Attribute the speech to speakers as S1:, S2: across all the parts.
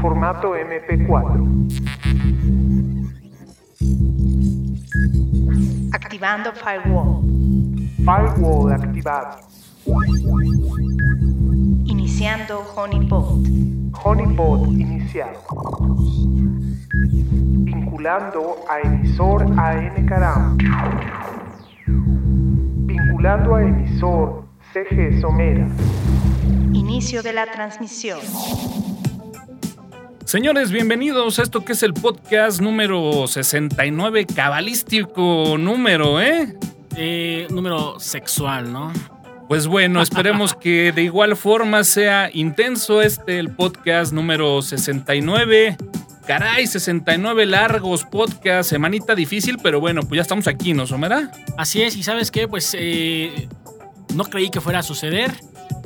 S1: Formato MP4.
S2: Activando firewall.
S1: Firewall activado.
S2: Iniciando honeypot.
S1: Honeypot iniciado. Vinculando a emisor AN Caram. Vinculando a emisor CG Somera.
S2: Inicio de la transmisión.
S3: Señores, bienvenidos a esto que es el podcast número 69, cabalístico número, ¿eh?
S4: Eh, número sexual, ¿no?
S3: Pues bueno, esperemos que de igual forma sea intenso este el podcast número 69. Caray, 69 largos podcasts, semanita difícil, pero bueno, pues ya estamos aquí, ¿no, Somera?
S4: Así es, y ¿sabes qué? Pues eh, no creí que fuera a suceder,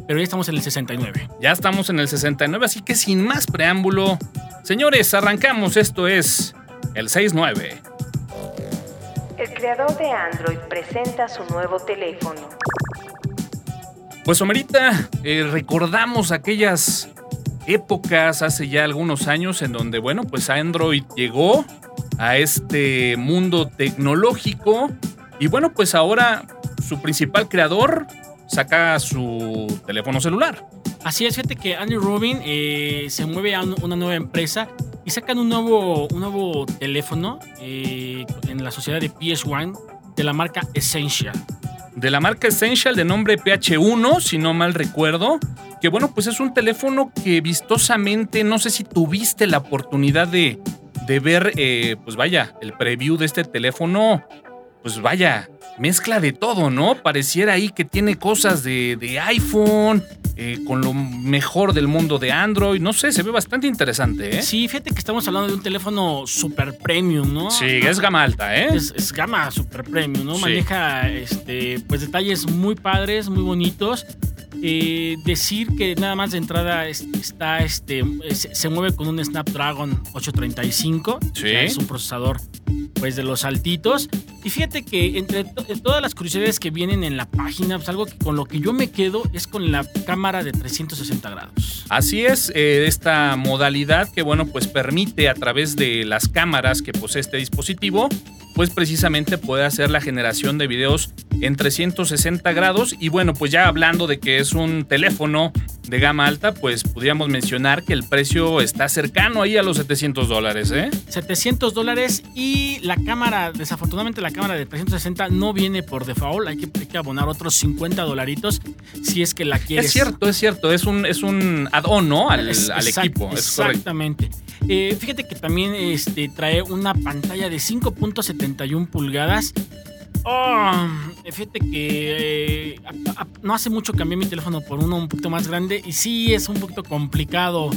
S4: pero ya estamos en el 69.
S3: Ya estamos en el 69, así que sin más preámbulo, señores, arrancamos. Esto es el 69.
S2: El creador de Android presenta su nuevo teléfono.
S3: Pues Somerita, eh, recordamos aquellas épocas hace ya algunos años en donde, bueno, pues Android llegó a este mundo tecnológico y bueno, pues ahora su principal creador saca su teléfono celular.
S4: Así es, fíjate que Andy Rubin eh, se mueve a un- una nueva empresa y sacan un nuevo, un nuevo teléfono eh, en la sociedad de PS1 de la marca Essential.
S3: de la marca Essential de nombre PH1, si no mal recuerdo. Que bueno, pues es un teléfono que vistosamente, no sé si tuviste la oportunidad de, de ver, eh, pues vaya, el preview de este teléfono. Pues vaya, mezcla de todo, ¿no? Pareciera ahí que tiene cosas de, de iPhone, eh, con lo mejor del mundo de Android. No sé, se ve bastante interesante, ¿eh?
S4: Sí, fíjate que estamos hablando de un teléfono super premium, ¿no?
S3: Sí, es gama alta, ¿eh?
S4: Es, es gama super premium, ¿no?
S3: Sí.
S4: Maneja este, pues detalles muy padres, muy bonitos. Eh, decir que nada más de entrada es- está este se, se mueve con un Snapdragon 835
S3: Sí.
S4: o sea, es un procesador pues de los altitos y fíjate que entre de todas las curiosidades que vienen en la página pues algo que con lo que yo me quedo es con la cámara de 360 grados.
S3: Así es, eh, esta modalidad que, bueno, pues permite a través de las cámaras que posee este dispositivo, pues precisamente puede hacer la generación de videos en 360 grados. Y bueno, pues ya hablando de que es un teléfono de gama alta, pues podríamos mencionar que el precio está cercano ahí a los 700 dólares, ¿eh?
S4: 700 dólares y la cámara, desafortunadamente la cámara de 360 no viene por default, hay que, hay que abonar otros 50 dolaritos si es que la quieres.
S3: Es cierto, es cierto, es un, es un add-on, ¿no? Al,
S4: Es-
S3: al
S4: exact-
S3: equipo, es.
S4: Exactamente. Eh, fíjate que también este, trae una pantalla de 5.71 pulgadas. Oh, fíjate que eh, no hace mucho cambié mi teléfono por uno un poquito más grande y sí es un poquito complicado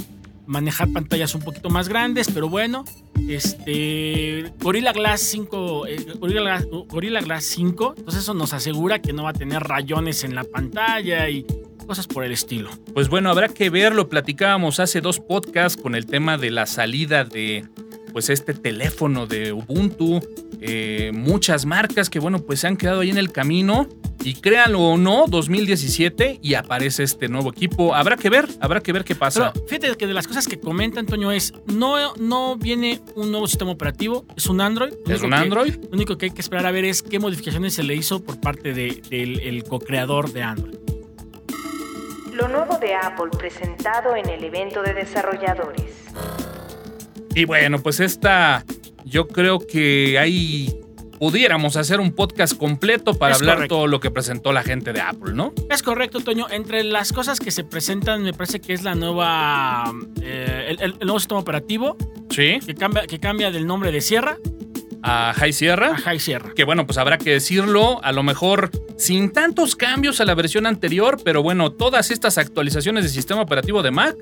S4: manejar pantallas un poquito más grandes, pero bueno, este Gorilla Glass 5, eh, Gorilla, Glass, Gorilla Glass 5, entonces eso nos asegura que no va a tener rayones en la pantalla y cosas por el estilo.
S3: Pues bueno, habrá que verlo. Platicábamos hace dos podcasts con el tema de la salida de pues este teléfono de Ubuntu. Eh, muchas marcas que bueno, pues se han quedado ahí en el camino. Y créanlo o no, 2017 y aparece este nuevo equipo. Habrá que ver, habrá que ver qué pasa.
S4: Pero fíjate que de las cosas que comenta Antonio es, no, no viene un nuevo sistema operativo, es un Android.
S3: ¿Es un
S4: que-
S3: Android?
S4: Lo único que hay que esperar a ver es qué modificaciones se le hizo por parte de- del el co-creador de Android.
S2: Lo nuevo de Apple presentado en el evento de desarrolladores.
S3: Y bueno, pues esta, yo creo que ahí pudiéramos hacer un podcast completo para
S4: Es
S3: hablar
S4: correcto.
S3: todo lo que presentó la gente de Apple, ¿no?
S4: Es correcto, Toño. Entre las cosas que se presentan, me parece que es la nueva. eh, el, el- el nuevo sistema operativo
S3: Sí,
S4: que cambia, que cambia del nombre de Sierra
S3: a High Sierra.
S4: a High Sierra.
S3: que bueno, pues habrá que decirlo, a lo mejor sin tantos cambios a la versión anterior, pero bueno, todas estas actualizaciones del sistema operativo de Mac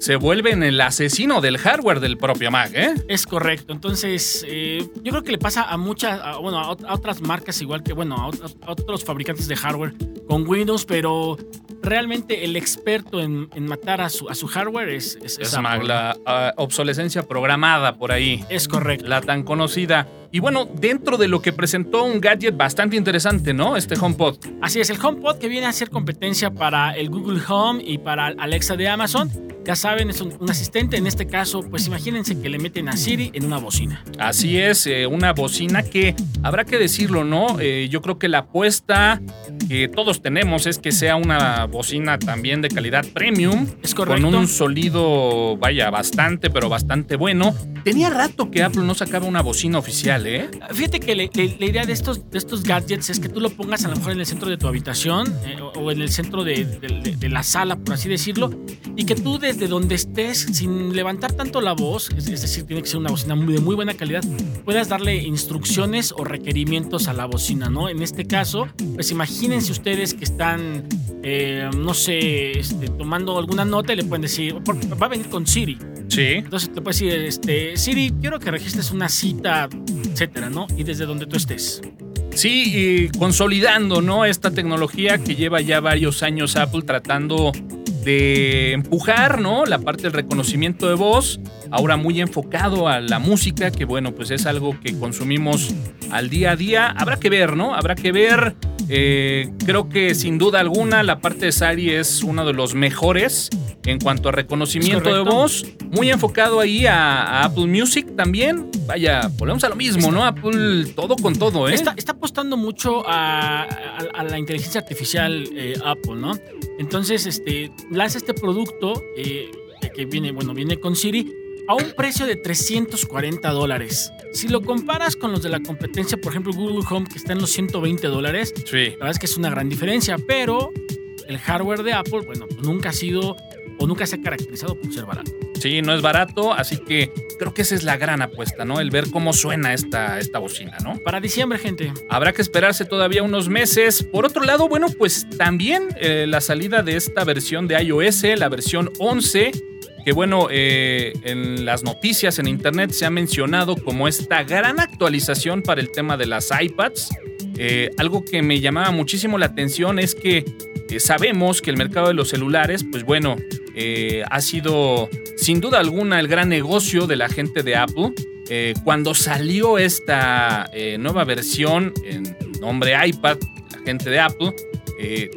S3: se vuelven el asesino del hardware del propio Mac, ¿eh?
S4: Es correcto. Entonces, eh, yo creo que le pasa a muchas, a- bueno, a, ot- a otras marcas, igual que, bueno, a, ot- a otros fabricantes de hardware con Windows, pero realmente el experto en, en matar a su, a su hardware es, es, es
S3: Mac, la ah, obsolescencia programada por ahí.
S4: Es correcto.
S3: La tan conocida. Y bueno, dentro de lo que presentó un gadget bastante interesante, ¿no? Este HomePod.
S4: Así es, el HomePod que viene a hacer competencia para el Google Home y para Alexa de Amazon. Ya saben, es un, un asistente. En este caso, pues imagínense que le meten a Siri en una bocina.
S3: Así es, eh, una bocina que habrá que decirlo, ¿no? Eh, yo creo que la apuesta que todos tenemos es que sea una bocina también de calidad premium.
S4: Es correcto.
S3: Con un sonido, vaya, bastante, pero bastante bueno. Tenía rato que Apple no sacaba una bocina oficial, ¿eh?
S4: Fíjate que le- le- la idea de estos, de estos gadgets es que tú lo pongas a lo mejor en el centro de tu habitación eh, o, o en el centro de, de- de- de la sala, por así decirlo, y que tú desde donde estés, sin levantar tanto la voz, es, es decir, tiene que ser una bocina muy- de muy buena calidad, puedas darle instrucciones o requerimientos a la bocina, ¿no? En este caso, pues imagínense ustedes que están, eh, no sé, este, tomando alguna nota y le pueden decir, porque va a venir con Siri.
S3: Sí.
S4: Entonces te puedes decir, este, Siri, quiero que registres una cita, etcétera, ¿no? Y desde donde tú estés.
S3: Sí, y consolidando, ¿no? Esta tecnología que lleva ya varios años Apple tratando de empujar, ¿no? La parte del reconocimiento de voz, ahora muy enfocado a la música, que bueno, pues es algo que consumimos al día a día. Habrá que ver, ¿no? Habrá que ver. Eh, creo que sin duda alguna la parte de Sari es uno de los mejores en cuanto a reconocimiento de voz, muy enfocado ahí a, a Apple Music también. Vaya, volvemos a lo mismo, ¿no? Apple todo con todo, ¿eh?
S4: Está, está apostando mucho a, a- a la inteligencia artificial eh, Apple, ¿no? Entonces, este, lanza este producto eh, que viene, bueno, viene con Siri a un precio de 340 dólares. Si lo comparas con los de la competencia, por ejemplo, Google Home, que está en los 120 dólares,
S3: Sí.
S4: La verdad es que es una gran diferencia, pero el hardware de Apple, bueno, pues nunca ha sido o nunca se ha caracterizado por ser barato.
S3: Sí, no es barato, así que creo que esa es la gran apuesta, ¿no? El ver cómo suena esta, esta bocina, ¿no?
S4: Para diciembre, gente.
S3: Habrá que esperarse todavía unos meses. Por otro lado, bueno, pues también eh, la salida de esta versión de iOS, la versión 11, que bueno, eh, en las noticias en internet se ha mencionado como esta gran actualización para el tema de las iPads. Eh, algo que me llamaba muchísimo la atención es que eh, sabemos que el mercado de los celulares, pues bueno, eh, ha sido sin duda alguna el gran negocio de la gente de Apple. Cuando salió esta nueva versión en nombre iPad, la gente de Apple,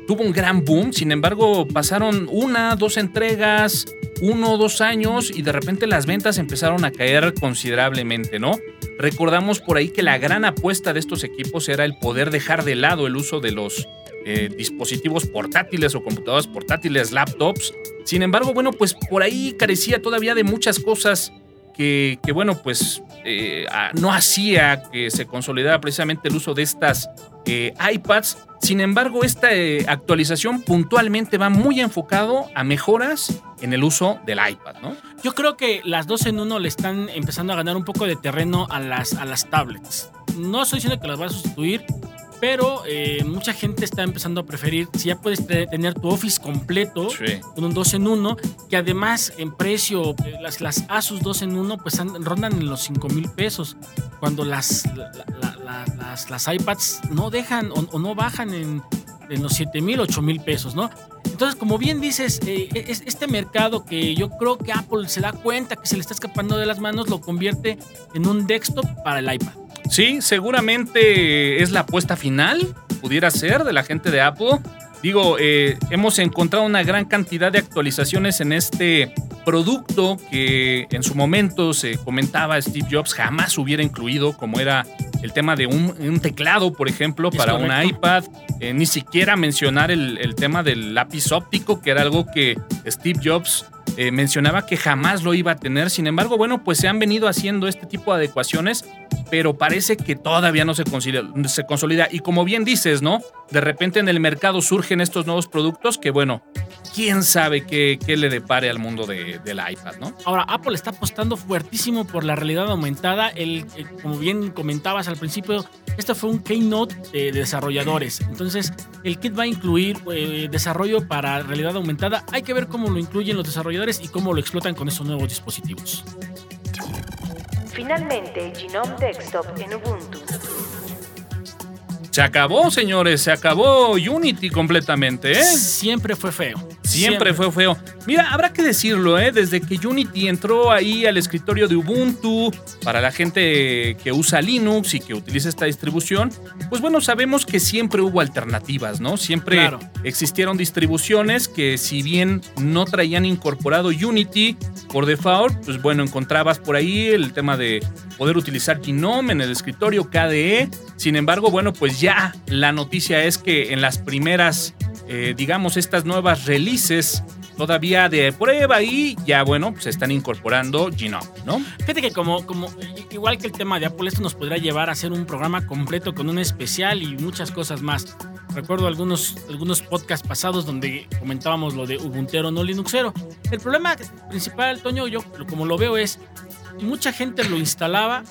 S3: tuvo un gran boom. Sin embargo, pasaron una, dos entregas, uno o dos años y de repente las ventas empezaron a caer considerablemente, ¿no? Recordamos por ahí que la gran apuesta de estos equipos era el poder dejar de lado el uso de los eh, dispositivos portátiles o computadoras portátiles, laptops. Sin embargo, bueno, pues por ahí carecía todavía de muchas cosas que, bueno, pues eh, no hacía que se consolidara precisamente el uso de estas eh, iPads. Sin embargo, esta eh, actualización puntualmente va muy enfocado a mejoras en el uso del iPad, ¿no?
S4: Yo creo que las dos en uno le están empezando a ganar un poco de terreno a las, a las tablets. No estoy diciendo que las va a sustituir, pero eh, mucha gente está empezando a preferir, si ya puedes te- tener tu Office completo
S3: Sí.
S4: con un 2 en 1, que además en precio, eh, las, las Asus 2 en 1 pues rondan en los 5 mil pesos, cuando las, la- la- la- las, las iPads no dejan o, o no bajan en, en los 7 mil, 8 mil pesos, ¿no? Entonces, como bien dices, eh, es, este mercado que yo creo que Apple se da cuenta que se le está escapando de las manos, lo convierte en un desktop para el iPad.
S3: Sí, seguramente es la apuesta final, pudiera ser, de la gente de Apple. Digo, eh, hemos encontrado una gran cantidad de actualizaciones en este producto que en su momento se comentaba Steve Jobs jamás hubiera incluido, como era el tema de un, un teclado, por ejemplo,
S4: Es
S3: para
S4: correcto.
S3: iPad. Eh, ni siquiera mencionar el, el tema del lápiz óptico, que era algo que Steve Jobs eh, mencionaba que jamás lo iba a tener. Sin embargo, bueno, pues se han venido haciendo este tipo de adecuaciones, pero parece que todavía no se consolida, se consolida. Y como bien dices, ¿no? De repente en el mercado surgen estos nuevos productos que, bueno, quién sabe qué, qué le depare al mundo de, del iPad, ¿no?
S4: Ahora, Apple está apostando fuertísimo por la realidad aumentada. El, eh, como bien comentabas al principio, este fue un keynote de desarrolladores. Entonces, el kit va a incluir eh, desarrollo para realidad aumentada. Hay que ver cómo lo incluyen los desarrolladores y cómo lo explotan con esos nuevos dispositivos.
S2: Finalmente, Genome Desktop en Ubuntu.
S3: Se acabó, señores, se acabó Unity completamente, ¿eh?
S4: Siempre fue feo.
S3: Siempre, fue feo. Mira, habrá que decirlo, ¿eh? Desde que Unity entró ahí al escritorio de Ubuntu, para la gente que usa Linux y que utiliza esta distribución, pues bueno, sabemos que siempre hubo alternativas, ¿no? Siempre
S4: Claro.
S3: existieron distribuciones que si bien no traían incorporado Unity por default, pues bueno, encontrabas por ahí el tema de poder utilizar Gnome en el escritorio KDE. Sin embargo, bueno, pues ya la noticia es que en las primeras, eh, digamos, estas nuevas releases todavía de prueba y ya, bueno, pues están incorporando Gnome, ¿no?
S4: Fíjate que como, como igual que el tema de Apple, esto nos podría llevar a hacer un programa completo con un especial y muchas cosas más. Recuerdo algunos, algunos podcasts pasados donde comentábamos lo de Ubuntero no Linuxero. El problema principal, Toño, yo como lo veo es, mucha gente lo instalaba,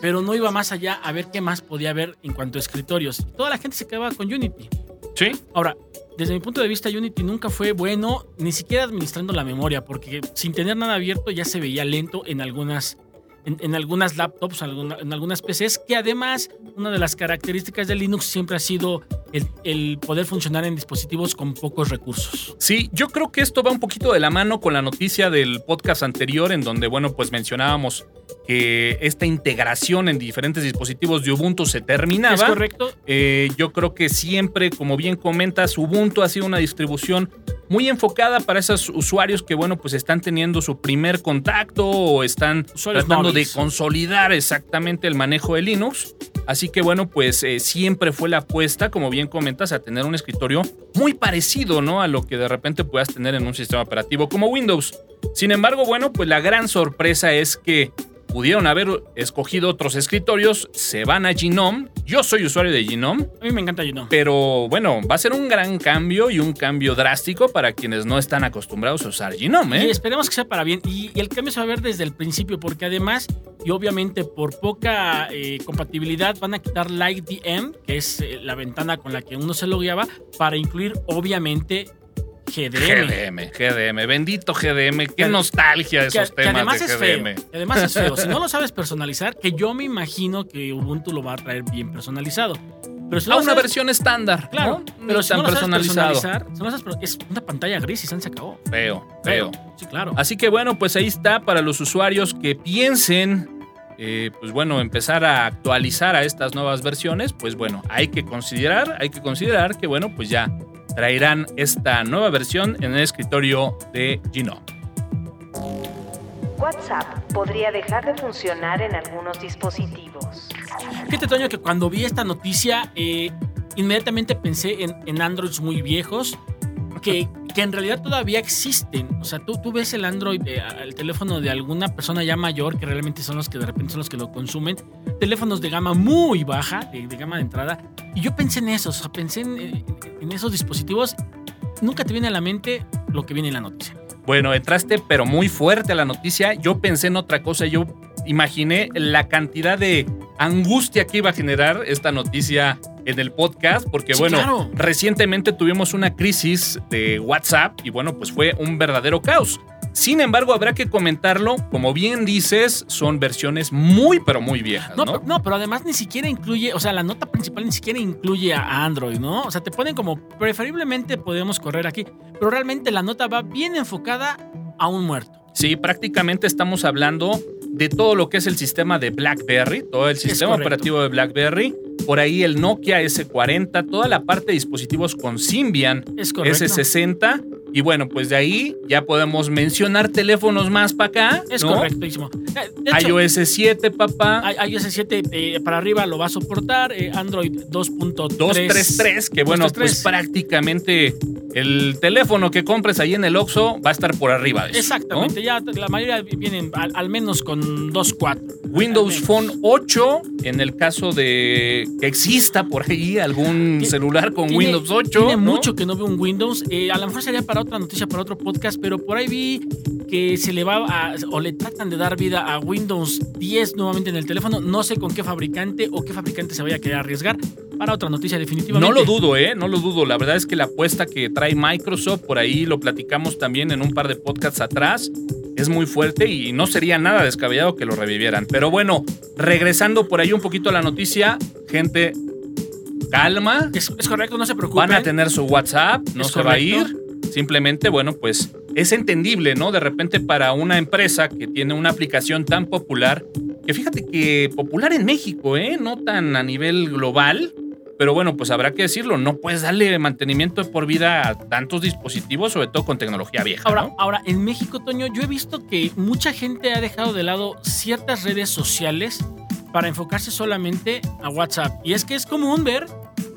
S4: pero no iba más allá a ver qué más podía haber en cuanto a escritorios. Toda la gente se quedaba con Unity.
S3: Sí.
S4: Ahora, desde mi punto de vista, Unity nunca fue bueno, ni siquiera administrando la memoria, porque sin tener nada abierto ya se veía lento en algunas, en, en algunas laptops, alguna- en algunas PCs, que además una de las características de Linux siempre ha sido el, el poder funcionar en dispositivos con pocos recursos.
S3: Sí, yo creo que esto va un poquito de la mano con la noticia del podcast anterior, en donde, bueno, pues mencionábamos que esta integración en diferentes dispositivos de Ubuntu se terminaba.
S4: ¿Es correcto?
S3: Eh, yo creo que siempre, como bien comentas, Ubuntu ha sido una distribución muy enfocada para esos usuarios que, bueno, pues están teniendo su primer contacto o están
S4: Usuarios
S3: tratando de consolidar exactamente el manejo de Linux. Así que, bueno, pues eh, siempre fue la apuesta, como bien comentas, a tener un escritorio muy parecido, ¿no? A lo que de repente puedas tener en un sistema operativo como Windows. Sin embargo, bueno, pues la gran sorpresa es que pudieron haber escogido otros escritorios, se van a Genome. Yo soy usuario de Genome,
S4: A mí me encanta Juno.
S3: pero bueno, va a ser un gran cambio y un cambio drástico para quienes no están acostumbrados a usar Genome,
S4: Y
S3: ¿eh?
S4: esperemos que sea para bien. Y, y el cambio se va a ver desde el principio, porque además, y obviamente por poca eh, compatibilidad, van a quitar LightDM, que es eh, la ventana con la que uno se logueaba, para incluir obviamente GDM.
S3: GDM, GDM, bendito GDM, qué
S4: Que-
S3: nostalgia de
S4: Que,
S3: esos
S4: que
S3: temas
S4: además
S3: de
S4: es
S3: GDM.
S4: feo. que además es feo. Si no lo sabes personalizar, que yo me imagino que Ubuntu lo va a traer bien personalizado. Pero si no
S3: A una
S4: sabes-
S3: versión estándar,
S4: Claro,
S3: ¿no?
S4: pero si
S3: tan
S4: no lo sabes
S3: personalizado.
S4: personalizar, si sabes- es una pantalla gris y se acabó.
S3: Feo, feo.
S4: Sí, claro.
S3: Así que bueno, pues ahí está para los usuarios que piensen, eh, pues bueno, empezar a actualizar a estas nuevas versiones, pues bueno, hay que considerar, hay que considerar que bueno, pues ya traerán esta nueva versión en el escritorio de Gnome.
S2: WhatsApp podría dejar de funcionar en algunos dispositivos.
S4: Fíjate, Toño, que cuando vi esta noticia, eh, inmediatamente pensé en, en Androids muy viejos que, que en realidad todavía existen. O sea, tú, tú ves el Android, eh, el teléfono de alguna persona ya mayor, que realmente son los que de repente son los que lo consumen, teléfonos de gama muy baja, de, de gama de entrada. Y yo pensé en eso, o sea, pensé en, en- en esos dispositivos. Nunca te viene a la mente lo que viene en la noticia.
S3: Bueno, entraste pero muy fuerte a la noticia. Yo pensé en otra cosa. Yo imaginé la cantidad de angustia que iba a generar esta noticia en el podcast, porque
S4: Sí,
S3: bueno,
S4: claro.
S3: recientemente tuvimos una crisis de WhatsApp y bueno, pues fue un verdadero caos. Sin embargo, habrá que comentarlo, como bien dices, son versiones muy pero muy viejas,
S4: No,
S3: ¿no?
S4: pero- no, pero además ni siquiera incluye, o sea, la nota principal ni siquiera incluye a a Android, ¿no? O sea, te ponen como preferiblemente podemos correr aquí, pero realmente la nota va bien enfocada a un muerto.
S3: Sí, prácticamente estamos hablando de todo lo que es el sistema de BlackBerry, todo el sistema operativo de BlackBerry, por ahí el Nokia S40, toda la parte de dispositivos con Symbian
S4: Es correcto.
S3: S60 y bueno, pues de ahí ya podemos mencionar teléfonos más para acá,
S4: Es
S3: ¿no?
S4: correctísimo. Eh, hecho,
S3: iOS 7, papá.
S4: iOS 7 eh, para arriba lo va a soportar, eh, Android 2.3.
S3: 233, que bueno,
S4: 233.
S3: pues prácticamente el teléfono que compres ahí en el Oxxo va a estar por arriba de eso. ¿no?
S4: Exactamente, ya la mayoría vienen al, al menos con 2.4.
S3: Windows. Phone 8, en el caso de que exista por ahí algún celular con
S4: Tiene-
S3: Windows 8.
S4: Tiene
S3: ¿no?
S4: mucho que no veo un Windows. Eh, a lo mejor sería para otra noticia, para otro podcast, pero por ahí vi que se le va a, o le tratan de dar vida a Windows 10 nuevamente en el teléfono. No sé con qué fabricante o qué fabricante se vaya a querer arriesgar. Para otra noticia, definitivamente.
S3: No lo dudo, ¿eh? No lo dudo. La verdad es que la apuesta que trae Microsoft, por ahí lo platicamos también en un par de podcasts atrás, es muy fuerte y no sería nada descabellado que lo revivieran. Pero bueno, regresando por ahí un poquito a la noticia, gente, calma.
S4: Es, es correcto, no se preocupen.
S3: Van a tener su WhatsApp, no
S4: Es
S3: se va a ir. Simplemente, bueno, pues es entendible, ¿no? De repente para una empresa que tiene una aplicación tan popular, que fíjate que popular en México, ¿eh? No tan a nivel global, pero bueno, pues habrá que decirlo, no puedes darle mantenimiento por vida a tantos dispositivos, sobre todo con tecnología vieja.
S4: Ahora,
S3: ¿no?
S4: ahora, en México, Toño, yo he visto que mucha gente ha dejado de lado ciertas redes sociales para enfocarse solamente a WhatsApp. Y es que es común ver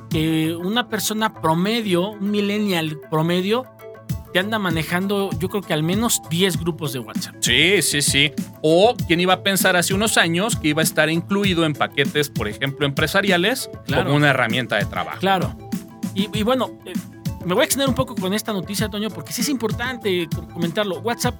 S4: que una persona promedio, un millennial promedio, te anda manejando, yo creo que al menos 10 grupos de WhatsApp.
S3: Sí, sí, sí. O quién iba a pensar hace unos años que iba a estar incluido en paquetes, por ejemplo, empresariales,
S4: Claro.
S3: como una herramienta de trabajo.
S4: Claro. Y, y bueno, eh, me voy a extender un poco con esta noticia, Toño, porque sí es importante com- comentarlo. WhatsApp,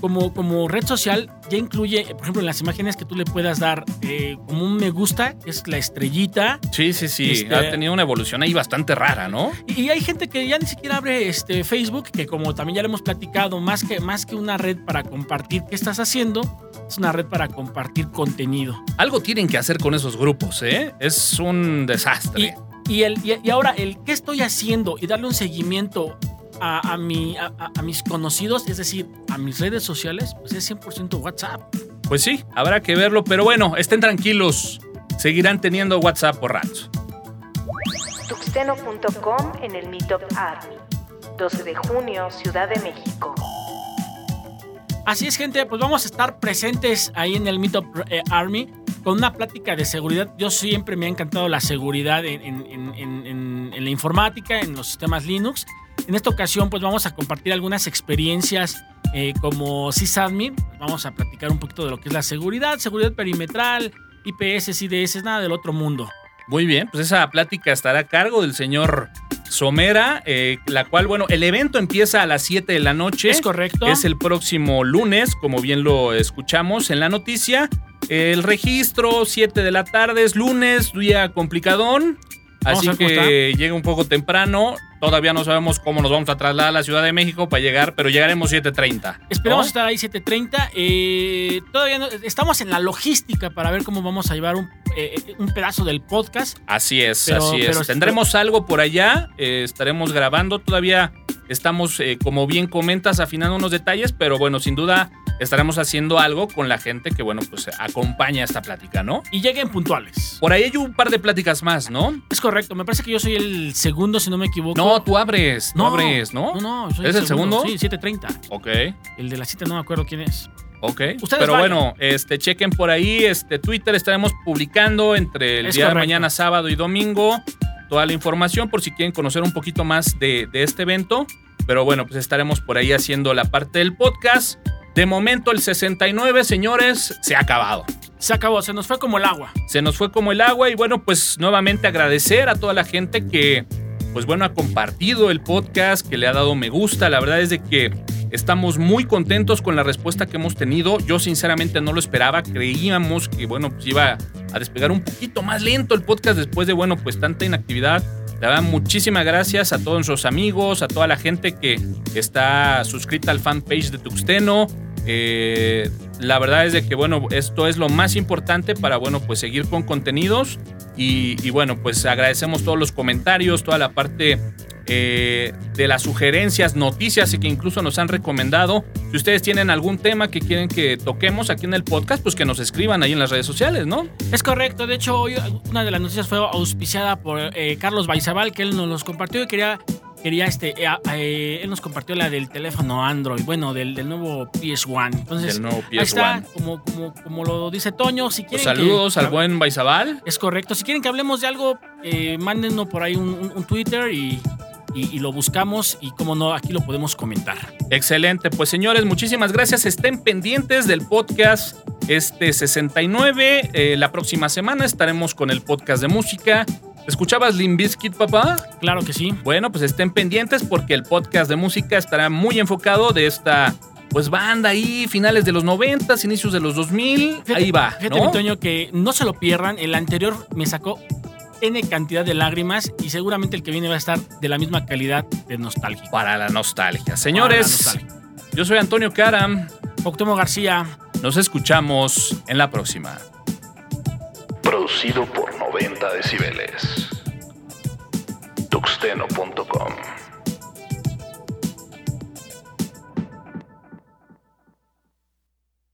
S4: como, como red social, ya incluye, por ejemplo, en las imágenes que tú le puedas dar eh, como un me gusta, que es la estrellita.
S3: Sí, sí, sí.
S4: Este-
S3: Ha tenido una evolución ahí bastante rara, ¿no?
S4: Y, y hay gente que ya ni siquiera abre este Facebook, que como también ya lo hemos platicado, más que, más que una red para compartir qué estás haciendo, es una red para compartir contenido.
S3: Algo tienen que hacer con esos grupos, ¿eh? Es un desastre.
S4: Y, y el, y, y ahora, el qué estoy haciendo y darle un seguimiento a, a mi, a, a- a mis conocidos, es decir, a mis redes sociales, pues es 100% WhatsApp.
S3: Pues sí, habrá que verlo, pero bueno, estén tranquilos. Seguirán teniendo WhatsApp por rato.
S2: Tuxteno.com en el Meetup Army. 12 de junio, Ciudad de México.
S4: Así es, gente, pues vamos a estar presentes ahí en el Meetup eh, Army con una plática de seguridad. Yo siempre me ha encantado la seguridad en- en- en- en la informática, en los sistemas Linux. En esta ocasión, pues vamos a compartir algunas experiencias eh, como sysadmin. Vamos a platicar un poquito de lo que es la seguridad, seguridad perimetral, IPS, IDS, nada del otro mundo.
S3: Muy bien, pues esa plática estará a cargo del señor Somera, eh, la cual, bueno, el evento empieza a las 7 de la noche.
S4: ¿Es correcto?
S3: Es el próximo lunes, como bien lo escuchamos en la noticia. El registro, 7 de la tarde, es lunes, día complicadón. Así que llega un poco temprano. Todavía no sabemos cómo nos vamos a trasladar a la Ciudad de México para llegar, pero llegaremos 7.30.
S4: Esperamos
S3: ¿no?
S4: estar ahí 7.30. Eh, todavía no- estamos en la logística para ver cómo vamos a llevar un, eh, un pedazo del podcast.
S3: Así es,
S4: Pero-
S3: así es.
S4: pero-
S3: Tendremos algo por allá, eh, estaremos grabando. Todavía estamos, eh, como bien comentas, afinando unos detalles, pero bueno, sin duda estaremos haciendo algo con la gente que, bueno, pues acompaña esta plática, ¿no?
S4: Y lleguen puntuales.
S3: Por ahí hay un par de pláticas más, ¿no?
S4: Es correcto, me parece que yo soy el segundo, si no me equivoco.
S3: No, tú abres, tú abres, ¿no?
S4: No, no, soy
S3: ¿Es el segundo?
S4: Sí, 7.30.
S3: Ok,
S4: El de la cita no me acuerdo quién es.
S3: ok.
S4: Ustedes
S3: Pero
S4: vayan.
S3: bueno, este, chequen por ahí, este, Twitter estaremos publicando entre el
S4: Es
S3: día de mañana, sábado y domingo, toda la información por si quieren conocer un poquito más de, de este evento. Pero bueno, pues estaremos por ahí haciendo la parte del podcast. De momento, el 69, señores, se ha acabado.
S4: Se acabó, se nos fue como el agua.
S3: Se nos fue como el agua y bueno, pues nuevamente agradecer a toda la gente que, pues bueno, ha compartido el podcast, que le ha dado me gusta. La verdad es de que estamos muy contentos con la respuesta que hemos tenido. Yo sinceramente no lo esperaba, creíamos que, bueno, pues iba a despegar un poquito más lento el podcast después de, bueno, pues tanta inactividad. La verdad, muchísimas gracias a todos nuestros amigos, a toda la gente que está suscrita al fanpage de Tuxteno. Eh, la verdad es de que, bueno, esto es lo más importante para, bueno, pues seguir con contenidos. Y, y bueno, pues agradecemos todos los comentarios, toda la parte eh, de las sugerencias, noticias y que incluso nos han recomendado. Si ustedes tienen algún tema que quieren que toquemos aquí en el podcast, pues que nos escriban ahí en las redes sociales, ¿no?
S4: Es correcto, de hecho hoy una de las noticias fue auspiciada por eh, Carlos Baizabal, que él nos los compartió y quería, quería este, eh, eh, él nos compartió la del teléfono Android, bueno, del, del nuevo PS1. Entonces,
S3: Del nuevo
S4: ahí está,
S3: PS1.
S4: como, como, como lo dice Toño, si
S3: Pues
S4: quieren que-
S3: saludos al buen Baizabal.
S4: Es correcto, si quieren que hablemos de algo, eh, mándenos por ahí un, un- un Twitter y, y- y lo buscamos y como no, aquí lo podemos comentar.
S3: Excelente, pues señores, muchísimas gracias. Estén pendientes del podcast este 69. Eh, la próxima semana estaremos con el podcast de música. ¿Escuchabas Limp Bizkit, papá?
S4: Claro que sí.
S3: Bueno, pues estén pendientes porque el podcast de música estará muy enfocado de esta pues banda ahí, finales de los 90, inicios de los 2000.
S4: Fíjate-
S3: ahí va,
S4: Fíjate, Toño, que no se lo pierdan. El anterior me sacó N cantidad de lágrimas y seguramente el que viene va a estar de la misma calidad de nostálgico.
S3: Para la nostalgia. Señores,
S4: la nostalgia.
S3: yo soy Antonio Karam.
S4: Octomo García.
S3: Nos escuchamos en la próxima.
S5: Producido por 90 decibeles. Tuxteno.com